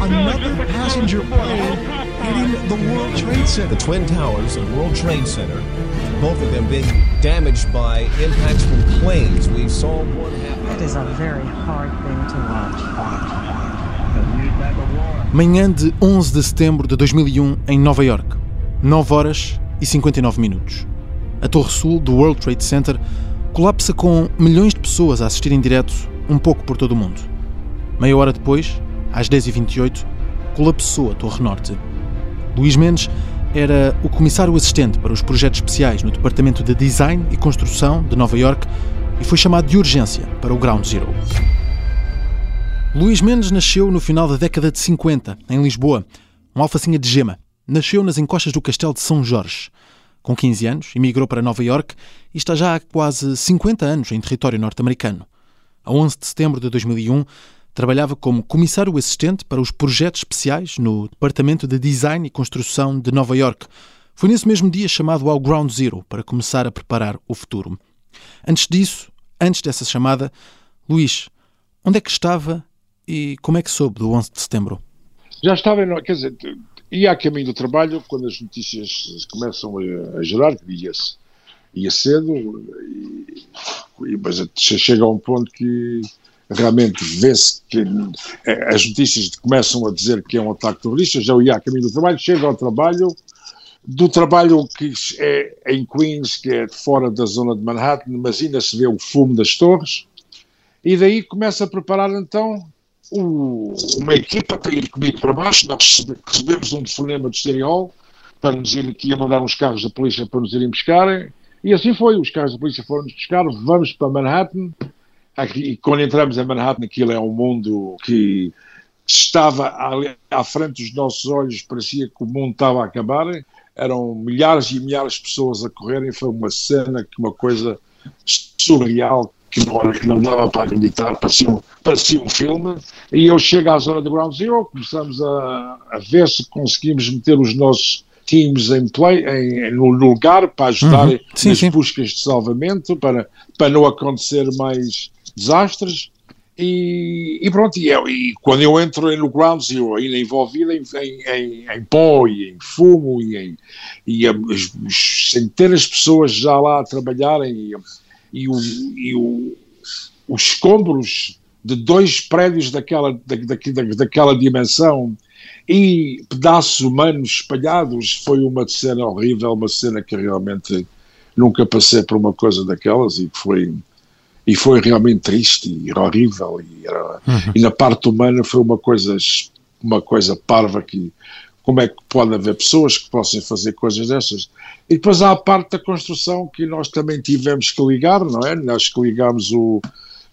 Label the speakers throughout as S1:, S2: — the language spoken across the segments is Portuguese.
S1: Another passenger plane hitting the World Trade Center.
S2: The Twin Towers and World Trade Center, both of them being damaged by impacts from planes. We saw one happen.
S3: It is a very hard thing to watch.
S4: Manhã de 11 de setembro de 2001 em Nova York. 9 horas e 59 minutos. A Torre Sul do World Trade Center colapsa com milhões de pessoas a assistirem direto um pouco por todo o mundo. Meia hora depois, às 10h28, colapsou a Torre Norte. Luís Mendes era o comissário assistente para os projetos especiais no Departamento de Design e Construção de Nova York e foi chamado de urgência para o Ground Zero. Luís Mendes nasceu no final da década de 50, em Lisboa, um alfacinha de gema. Nasceu nas encostas do Castelo de São Jorge. Com 15 anos, emigrou para Nova York e está já há quase 50 anos em território norte-americano. A 11 de setembro de 2001, trabalhava como comissário assistente para os projetos especiais no Departamento de Design e Construção de Nova York. Foi nesse mesmo dia chamado ao Ground Zero para começar a preparar o futuro. Antes disso, antes dessa chamada, Luís, onde é que estava e como é que soube do 11 de setembro?
S5: Já estava, quer dizer, ia a caminho do trabalho quando as notícias começam a, gerar, que ia, ia cedo, e, mas chega a um ponto que realmente vê-se que eh, as notícias começam a dizer que é um ataque terrorista, já ia a caminho do trabalho, chega ao trabalho, do trabalho que é em Queens, que é fora da zona de Manhattan, mas ainda se vê o fumo das torres, e daí começa a preparar então o, uma equipa para ir comigo para baixo, nós recebemos um telefonema do Serial para nos ir que ia mandar uns carros da polícia para nos irem buscar, e assim foi, os carros da polícia foram nos buscar, vamos para Manhattan, e quando entramos em Manhattan, aquilo é um mundo que estava ali à frente dos nossos olhos, parecia que o mundo estava a acabar. Eram milhares e milhares de pessoas a correrem. Foi uma cena, uma coisa surreal que não, que não dava para acreditar, parecia um, parecia um filme. E eu chego à zona do Ground Zero, começamos a, a ver se conseguimos meter os nossos teams em play, em, no lugar para ajudar uhum. sim, nas sim. buscas de salvamento, para, para não acontecer mais desastres. E, e pronto, e, eu, e, quando eu entro no ground zero, ainda envolvido em, em, em, pó e em fumo e, em, e as, centenas de pessoas já lá a trabalharem e, e, o, e o, os escombros de dois prédios daquela, da, da, daquela dimensão e pedaços humanos espalhados foi uma cena horrível, uma cena que realmente nunca passei por uma coisa daquelas e foi e foi realmente triste e horrível e, era, uhum. e na parte humana foi uma coisa uma coisa parva que como é que pode haver pessoas que possam fazer coisas dessas e depois há a parte da construção que nós também tivemos que ligar não é nós que ligamos o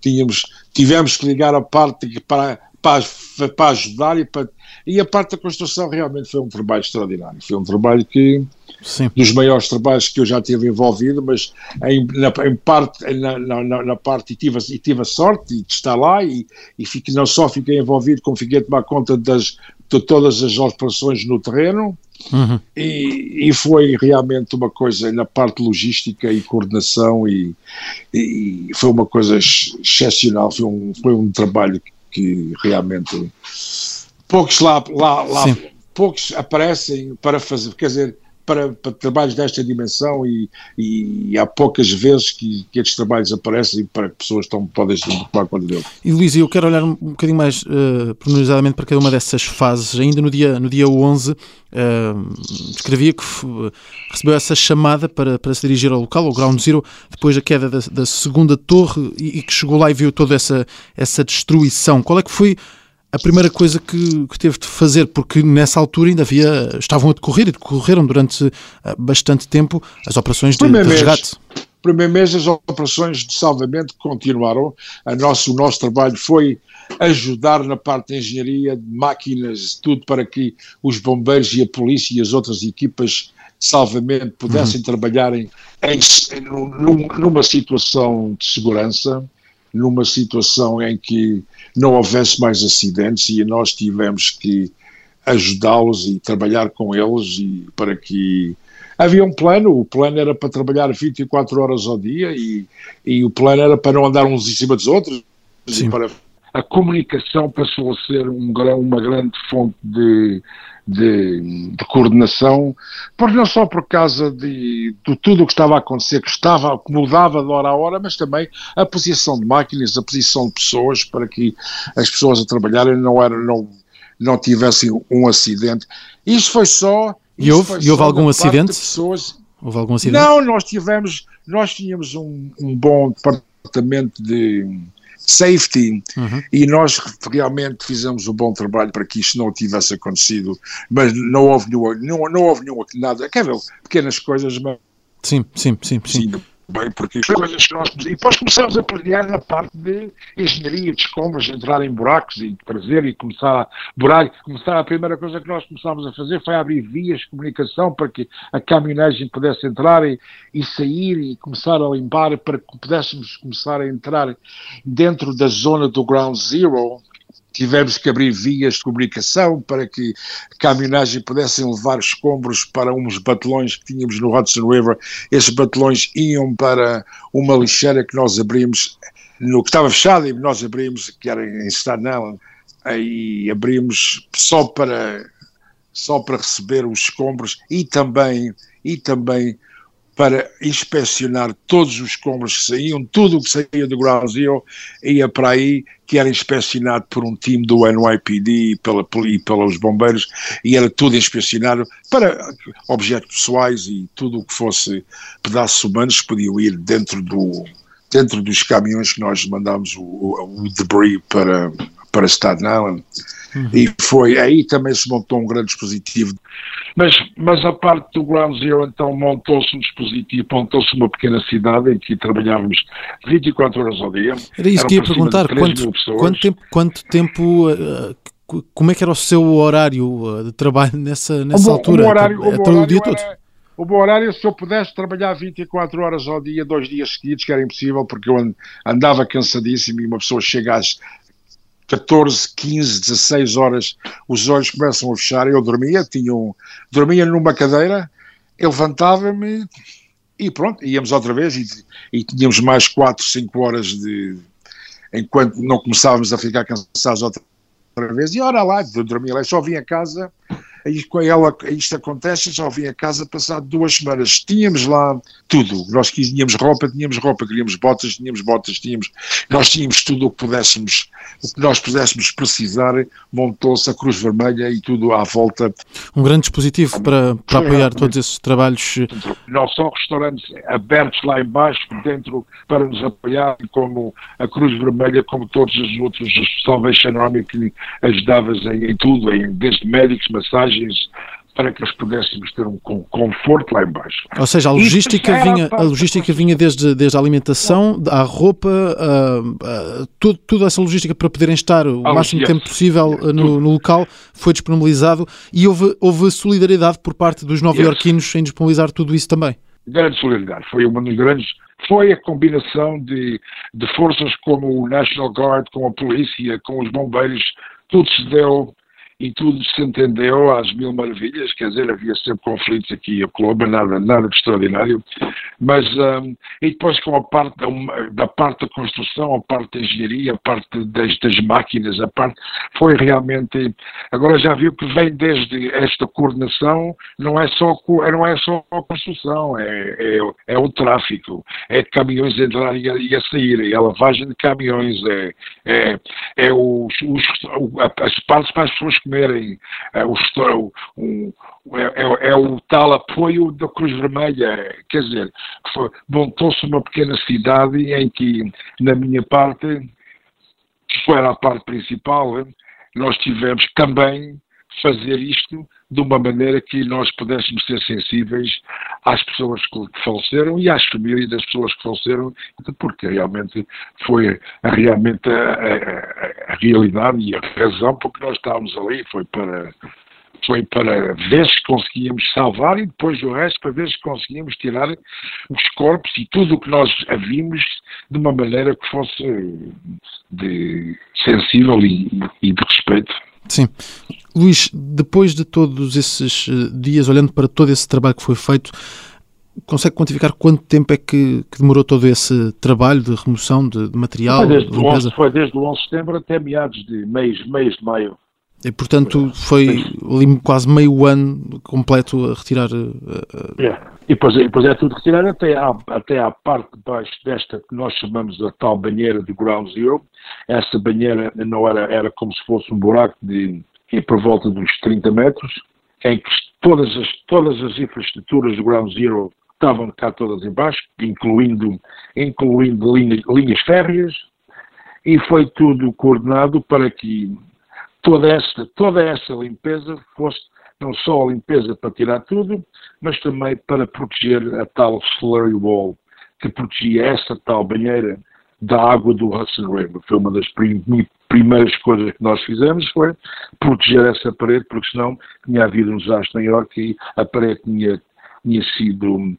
S5: tínhamos tivemos que ligar a parte para para, para ajudar e para e a parte da construção realmente foi um trabalho extraordinário. Foi um trabalho que, Sim. dos maiores trabalhos que eu já tive envolvido, mas em, na, em parte, na, na, na, parte, e tive, e tive a sorte de estar lá e, e fiquei, não só fiquei envolvido, como fiquei a tomar conta das, de todas as operações no terreno. Uhum. E, e, foi realmente uma coisa na parte logística e coordenação e, e foi uma coisa excepcional, foi um, foi um trabalho que realmente poucos lá, lá, lá poucos aparecem para fazer, quer dizer, para, para, trabalhos desta dimensão e, e, há poucas vezes que, que estes trabalhos aparecem para que pessoas estão, podem se tomar conta dele.
S4: E Luís, eu quero olhar um bocadinho mais uh, pormenorizadamente para cada uma dessas fases. Ainda no dia, no dia 11, uh, descrevia que recebeu essa chamada para, para se dirigir ao local, ao Ground Zero, depois da queda da, da segunda torre e, e, que chegou lá e viu toda essa, essa destruição. Qual é que foi a primeira coisa que, que, teve de fazer, porque nessa altura ainda havia, estavam a decorrer e decorreram durante eh, bastante tempo as operações de, de resgate.
S5: Mês, primeiro mês as operações de salvamento continuaram. A nosso, o nosso trabalho foi ajudar na parte de engenharia, de máquinas, tudo para que os bombeiros e a polícia e as outras equipas de salvamento pudessem uhum. trabalhar em, em, numa situação de segurança numa situação em que não houvesse mais acidentes e nós tivemos que ajudá-los e trabalhar com eles e para que havia um plano, o plano era para trabalhar 24 horas ao dia e, e o plano era para não andar uns em cima dos outros Sim. e para a comunicação passou a ser um, uma grande fonte de, de, de, coordenação, porque não só por causa de, de tudo o que estava a acontecer, que estava, que mudava de hora a hora, mas também a posição de máquinas, a posição de pessoas, para que as pessoas a trabalharem não, era, não, não tivessem um acidente. Isto foi só.
S4: E houve, e houve algum acidente? Houve algum acidente?
S5: Não, nós tivemos, nós tínhamos um, um bom departamento de safety, uhum. e nós realmente fizemos um bom trabalho para que isto não tivesse acontecido, mas não houve nenhuma, não, não houve nenhuma, nada, quer ver, pequenas coisas, mas...
S4: Sim, sim, sim, sim.
S5: Bem, porque as coisas que nós. E depois começamos a planear na parte de engenharia, de escombros, entrar em buracos e trazer e começar a. Buraco, começar a primeira coisa que nós começámos a fazer foi abrir vias de comunicação para que a caminhonagem pudesse entrar e, e sair e começar a limpar para que pudéssemos começar a entrar dentro da zona do Ground Zero, tivemos que abrir vias de comunicação para que a caminhonagem pudessem levar escombros para uns batelões que tínhamos no Hudson River. Esses batelões iam para uma lixeira que nós abrimos, no que estava fechado, e nós abrimos, que era em Island, aí abrimos só para só para receber os escombros e também e também para inspecionar todos os escombros que saíam, tudo o que saía do Ground Zero ia para aí, que era inspecionado por um time do NYPD e, pela, e pelos bombeiros, e era tudo inspecionado para objetos pessoais e tudo o que fosse pedaços humanos que podiam ir dentro, do, dentro dos caminhões que nós mandámos o, o, o debris para, para Staten Island. Uhum. E foi aí também se montou um grande dispositivo. Mas, mas a parte do Ground Zero, então, montou-se um dispositivo, montou-se uma pequena cidade em que trabalhávamos 24 horas ao dia.
S4: Era isso que ia perguntar, quanto, quanto tempo, quanto tempo uh, como é que era o seu horário de trabalho nessa, nessa altura?
S5: O horário, o todo o dia todo? O bom horário, se eu pudesse trabalhar 24 horas ao dia, dois dias seguidos, que era impossível, porque eu andava cansadíssimo e uma pessoa chega às, 14, 15, 16 horas, os olhos começam a fechar. Eu dormia, tinha um, dormia numa cadeira, eu levantava-me e pronto, íamos outra vez e, e, tínhamos mais 4, 5 horas de. enquanto não começávamos a ficar cansados outra vez. E ora lá, dormia lá, só vim a casa Aí, com ela, isto acontece, só vim a casa passado duas semanas. Tínhamos lá tudo. Nós tínhamos roupa, tínhamos roupa, queríamos botas, tínhamos botas, tínhamos. Nós tínhamos tudo o que pudéssemos, o que nós pudéssemos precisar. Montou-se a Cruz Vermelha e tudo à volta.
S4: Um grande dispositivo para, para apoiar todos esses trabalhos.
S5: Não são restaurantes abertos lá embaixo, dentro, para nos apoiar, como a Cruz Vermelha, como todos os outros, a Salvation Army, que ajudavas em, em tudo, em, desde médicos, massagens para que nós pudéssemos ter um conforto lá embaixo.
S4: Ou seja, a logística vinha, a logística vinha desde, desde a alimentação, à roupa, a, a, tudo, toda essa logística para poderem estar o ah, máximo yes. tempo possível uh, no, no, local foi disponibilizado e houve, houve solidariedade por parte dos nova-iorquinos yes. em disponibilizar tudo isso também.
S5: Grande solidariedade, foi uma das grandes foi a combinação de, de forças como o National Guard, com a polícia, com os bombeiros, tudo se deu e tudo se entendeu às mil maravilhas, quer dizer, havia sempre conflitos aqui e acolá, mas nada, nada de extraordinário. Mas, um, e depois com a parte da, da, parte da construção, a parte da engenharia, a parte das, das, máquinas, a parte, foi realmente, agora já viu que vem desde esta coordenação, não é só, não é só a construção, é, é, é o tráfico, é caminhões a entrar e a, sair, é a lavagem de caminhões, é, é, é os, os, as partes para as pessoas comerem é, o, um, é, é, é, o tal apoio da Cruz Vermelha. Quer dizer, montou-se uma pequena cidade em que, na minha parte, que foi a parte principal, nós tivemos também fazer isto de uma maneira que nós pudéssemos ser sensíveis às pessoas que faleceram e às famílias das pessoas que faleceram, porque realmente foi realmente a, a realidade e a razão por que nós estávamos ali, foi para foi para ver se conseguíamos salvar e depois o resto para ver se conseguíamos tirar os corpos e tudo o que nós havíamos de uma maneira que fosse de sensível e, e de respeito.
S4: Sim. Luís, depois de todos esses eh, dias, olhando para todo esse trabalho que foi feito, consegue quantificar quanto tempo é que, que demorou todo esse trabalho de remoção de, de material?
S5: Foi desde,
S4: de
S5: o
S4: limpeza?
S5: 11, foi desde o 11 de setembro até meados de mês, mês de maio.
S4: E, portanto, foi ali quase meio ano completo a retirar. eh, eh,
S5: É. E depois, e depois é tudo retirado até à, até à parte de baixo desta que nós chamamos a tal banheira de Ground Zero. Essa banheira não era, era como se fosse um buraco de e por volta dos 30 metros, em que todas as, todas as infraestruturas do Ground Zero estavam cá todas em baixo, incluindo, incluindo linha- linhas férreas, e foi tudo coordenado para que toda essa, toda essa limpeza fosse não só a limpeza para tirar tudo, mas também para proteger a tal slurry wall, que protegia essa tal banheira da água do Hudson River. Foi uma das prim- primeiras coisas que nós fizemos, foi proteger essa parede, porque senão tinha havido um desastre em York e a parede tinha, tinha sido,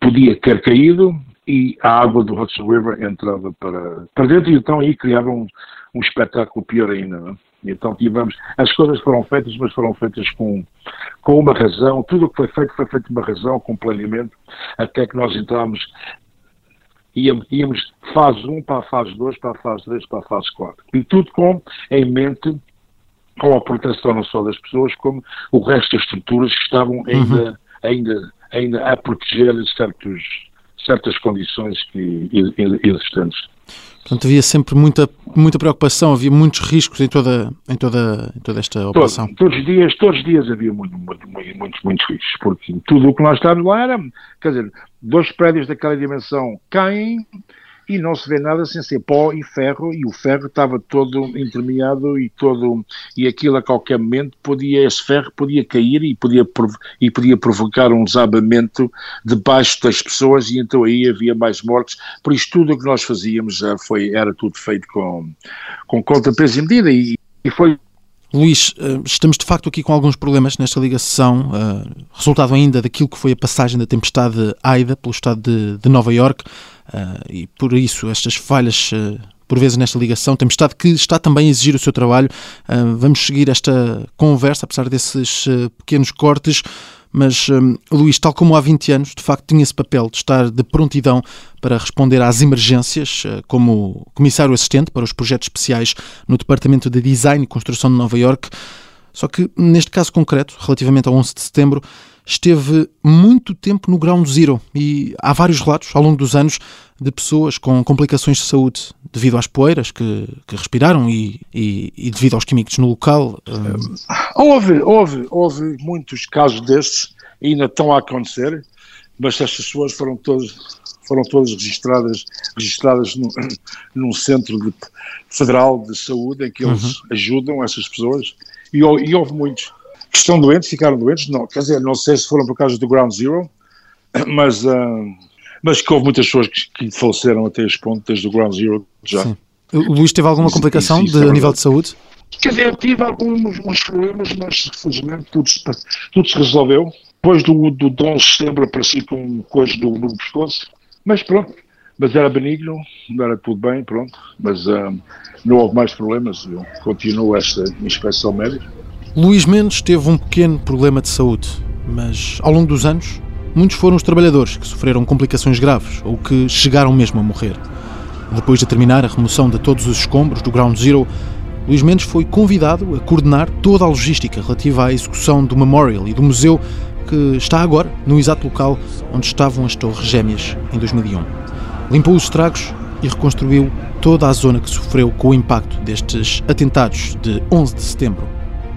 S5: podia ter caído e a água do Hudson River entrava para, para dentro e então aí criava um, um espetáculo pior ainda. Não é? Então tivemos, as coisas foram feitas, mas foram feitas com, com uma razão, tudo o que foi feito foi feito com uma razão, com planeamento, até que nós entramos, íamos, íamos fase 1 para a fase 2, para a fase 3, para a fase 4. E tudo com, em mente, com a proteção não só das pessoas, como o resto das estruturas que estavam ainda, ainda, ainda a proteger certos, certas condições que, existentes.
S4: portanto, havia sempre muita, muita preocupação, havia muitos riscos em toda, em toda, em toda esta operação.
S5: todos os dias, todos os dias havia muito, muito, muito, muitos, muitos riscos, porque tudo o que nós estávamos lá era, quer dizer, dois prédios daquela dimensão caem e não se vê nada sem ser pó e ferro, e o ferro estava todo intermeado e todo, e aquilo a qualquer momento podia, esse ferro podia cair e podia, e podia provocar um desabamento debaixo das pessoas e então aí havia mais mortes, por isso tudo o que nós fazíamos já foi, era tudo feito com, com conta, peso e medida e, e foi
S4: Luís, eh, estamos de facto aqui com alguns problemas nesta ligação, eh, resultado ainda daquilo que foi a passagem da tempestade Aida pelo estado de, de Nova York e por isso estas falhas eh, por vezes nesta ligação, tempestade que está também a exigir o seu trabalho. Eh, Vamos seguir esta conversa, apesar desses pequenos cortes. Mas, Luís, tal como há 20 anos, de facto tinha esse papel de estar de prontidão para responder às emergências, como comissário assistente para os projetos especiais no Departamento de Design e Construção de Nova York. Só que, neste caso concreto, relativamente ao 11 de setembro, esteve muito tempo no ground zero e há vários relatos ao longo dos anos de pessoas com complicações de saúde devido às poeiras que, que respiraram e, e- e devido aos químicos no local. Hum,
S5: Houve, houve, houve muitos casos desses, ainda estão a acontecer, mas estas pessoas foram todas, foram todas registradas, registradas num, num centro de- federal de saúde em que eles ajudam essas pessoas, e, e houve muitos que estão doentes, ficaram doentes, não, quer dizer, não sei se foram por causa do Ground Zero, mas, ah, mas que houve muitas pessoas que, que faleceram até este ponto, desde o Ground Zero já.
S4: Sim. O Luís teve alguma complicação
S5: isso- isso
S4: de,
S5: é
S4: a nível
S5: verdade.
S4: de saúde?
S5: Quer dizer, eu tive alguns uns problemas, mas felizmente tudo, se- tudo se resolveu. Depois do, do 11 de setembro apareci com coisa do, no pescoço, mas pronto, mas era benigno, era tudo bem, pronto, mas ah, não houve mais problemas, eu continuo esta inspeção médica.
S4: Luís Mendes teve um pequeno problema de saúde, mas ao longo dos anos, muitos foram os trabalhadores que sofreram complicações graves ou que chegaram mesmo a morrer. Depois de terminar a remoção de todos os escombros do Ground Zero, Luís Mendes foi convidado a coordenar toda a logística relativa à execução do Memorial e do museu que está agora no exato local onde estavam as Torres Gêmeas em 2001. Limpou os estragos e reconstruiu toda a zona que sofreu com o impacto destes atentados de 11 de setembro,